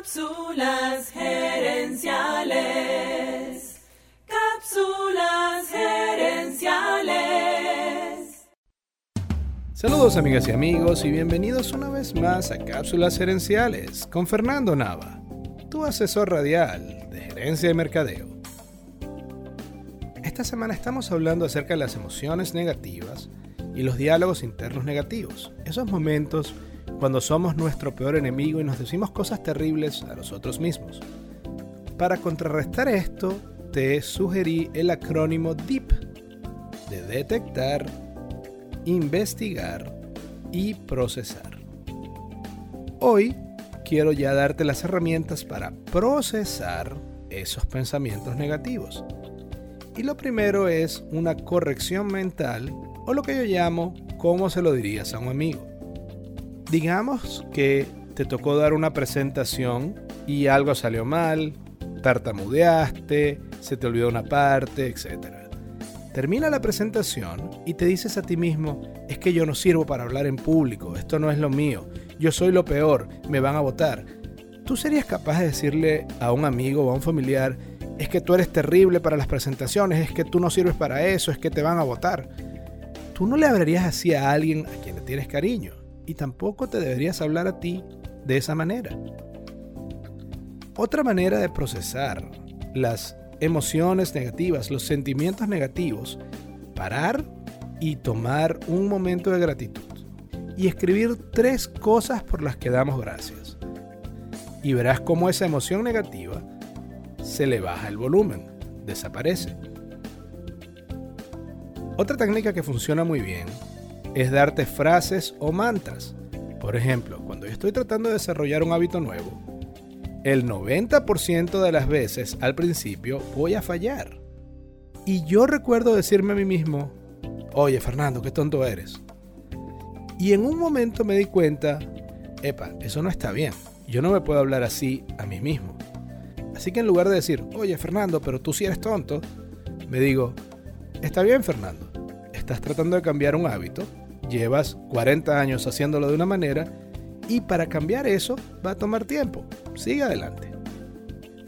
Cápsulas gerenciales. Cápsulas gerenciales. Saludos amigas y amigos y bienvenidos una vez más a Cápsulas gerenciales con Fernando Nava, tu asesor radial de gerencia de mercadeo. Esta semana estamos hablando acerca de las emociones negativas y los diálogos internos negativos, esos momentos cuando somos nuestro peor enemigo y nos decimos cosas terribles a nosotros mismos. Para contrarrestar esto, te sugerí el acrónimo DEEP, de detectar, investigar y procesar. Hoy quiero ya darte las herramientas para procesar esos pensamientos negativos. Y lo primero es una corrección mental o lo que yo llamo cómo se lo dirías a un amigo. Digamos que te tocó dar una presentación y algo salió mal, tartamudeaste, se te olvidó una parte, etc. Termina la presentación y te dices a ti mismo, es que yo no sirvo para hablar en público, esto no es lo mío, yo soy lo peor, me van a votar. ¿Tú serías capaz de decirle a un amigo o a un familiar, es que tú eres terrible para las presentaciones, es que tú no sirves para eso, es que te van a votar? Tú no le hablarías así a alguien a quien le tienes cariño y tampoco te deberías hablar a ti de esa manera. Otra manera de procesar las emociones negativas, los sentimientos negativos, parar y tomar un momento de gratitud y escribir tres cosas por las que damos gracias. Y verás cómo esa emoción negativa se le baja el volumen, desaparece. Otra técnica que funciona muy bien es darte frases o mantras. Por ejemplo, cuando yo estoy tratando de desarrollar un hábito nuevo, el 90% de las veces al principio voy a fallar. Y yo recuerdo decirme a mí mismo, oye Fernando, qué tonto eres. Y en un momento me di cuenta, epa, eso no está bien. Yo no me puedo hablar así a mí mismo. Así que en lugar de decir, oye Fernando, pero tú sí eres tonto, me digo, está bien Fernando, estás tratando de cambiar un hábito, llevas 40 años haciéndolo de una manera y para cambiar eso va a tomar tiempo. Sigue adelante.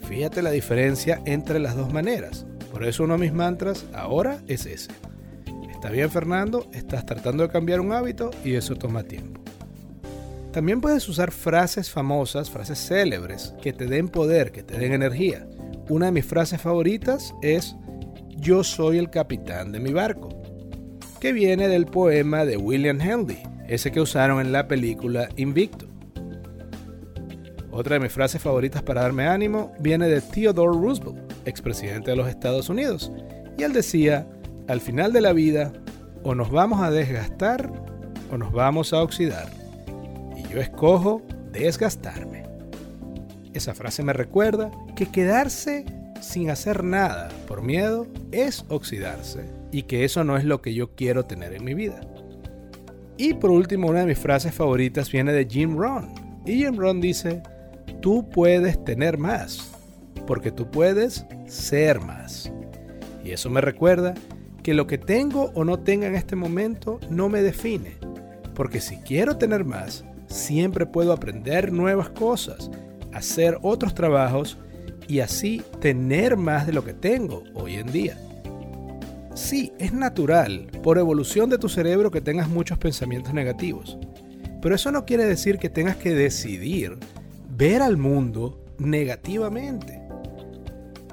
Fíjate la diferencia entre las dos maneras. Por eso uno de mis mantras ahora es ese. Está bien Fernando, estás tratando de cambiar un hábito y eso toma tiempo. También puedes usar frases famosas, frases célebres, que te den poder, que te den energía. Una de mis frases favoritas es, yo soy el capitán de mi barco que viene del poema de William Henley, ese que usaron en la película Invicto. Otra de mis frases favoritas para darme ánimo viene de Theodore Roosevelt, expresidente de los Estados Unidos, y él decía, al final de la vida, o nos vamos a desgastar o nos vamos a oxidar. Y yo escojo desgastarme. Esa frase me recuerda que quedarse sin hacer nada por miedo es oxidarse y que eso no es lo que yo quiero tener en mi vida. Y por último, una de mis frases favoritas viene de Jim Rohn. Y Jim Rohn dice, tú puedes tener más, porque tú puedes ser más. Y eso me recuerda que lo que tengo o no tenga en este momento no me define, porque si quiero tener más, siempre puedo aprender nuevas cosas, hacer otros trabajos y así tener más de lo que tengo hoy en día. Sí, es natural, por evolución de tu cerebro, que tengas muchos pensamientos negativos. Pero eso no quiere decir que tengas que decidir ver al mundo negativamente.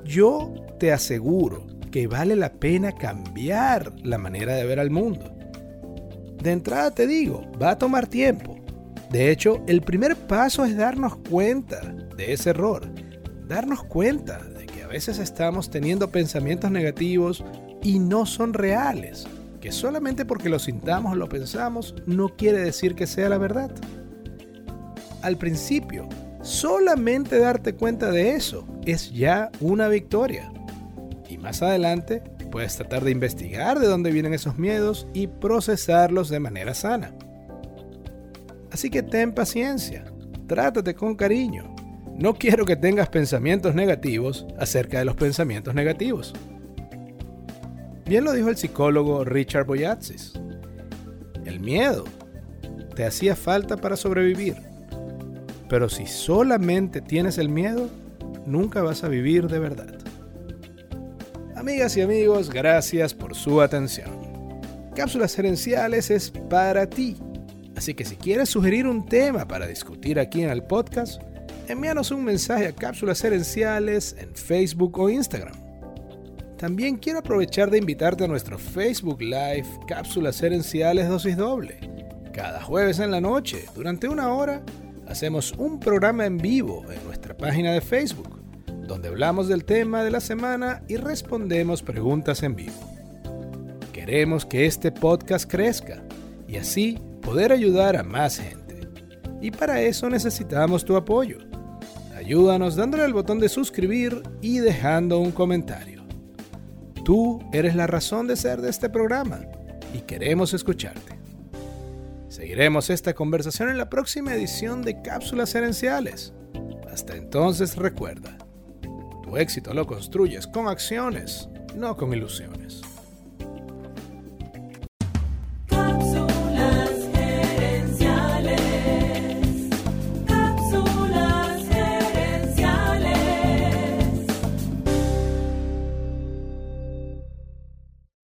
Yo te aseguro que vale la pena cambiar la manera de ver al mundo. De entrada te digo, va a tomar tiempo. De hecho, el primer paso es darnos cuenta de ese error. Darnos cuenta de que a veces estamos teniendo pensamientos negativos y no son reales. Que solamente porque lo sintamos o lo pensamos no quiere decir que sea la verdad. Al principio, solamente darte cuenta de eso es ya una victoria. Y más adelante puedes tratar de investigar de dónde vienen esos miedos y procesarlos de manera sana. Así que ten paciencia, trátate con cariño. No quiero que tengas pensamientos negativos acerca de los pensamientos negativos. Bien lo dijo el psicólogo Richard Boyatzis. El miedo te hacía falta para sobrevivir. Pero si solamente tienes el miedo, nunca vas a vivir de verdad. Amigas y amigos, gracias por su atención. Cápsulas Gerenciales es para ti. Así que si quieres sugerir un tema para discutir aquí en el podcast, envíanos un mensaje a Cápsulas Gerenciales en Facebook o Instagram. También quiero aprovechar de invitarte a nuestro Facebook Live Cápsulas Gerenciales Dosis Doble. Cada jueves en la noche, durante una hora, hacemos un programa en vivo en nuestra página de Facebook, donde hablamos del tema de la semana y respondemos preguntas en vivo. Queremos que este podcast crezca y así poder ayudar a más gente. Y para eso necesitamos tu apoyo. Ayúdanos dándole al botón de suscribir y dejando un comentario. Tú eres la razón de ser de este programa y queremos escucharte. Seguiremos esta conversación en la próxima edición de Cápsulas Herenciales. Hasta entonces recuerda, tu éxito lo construyes con acciones, no con ilusiones.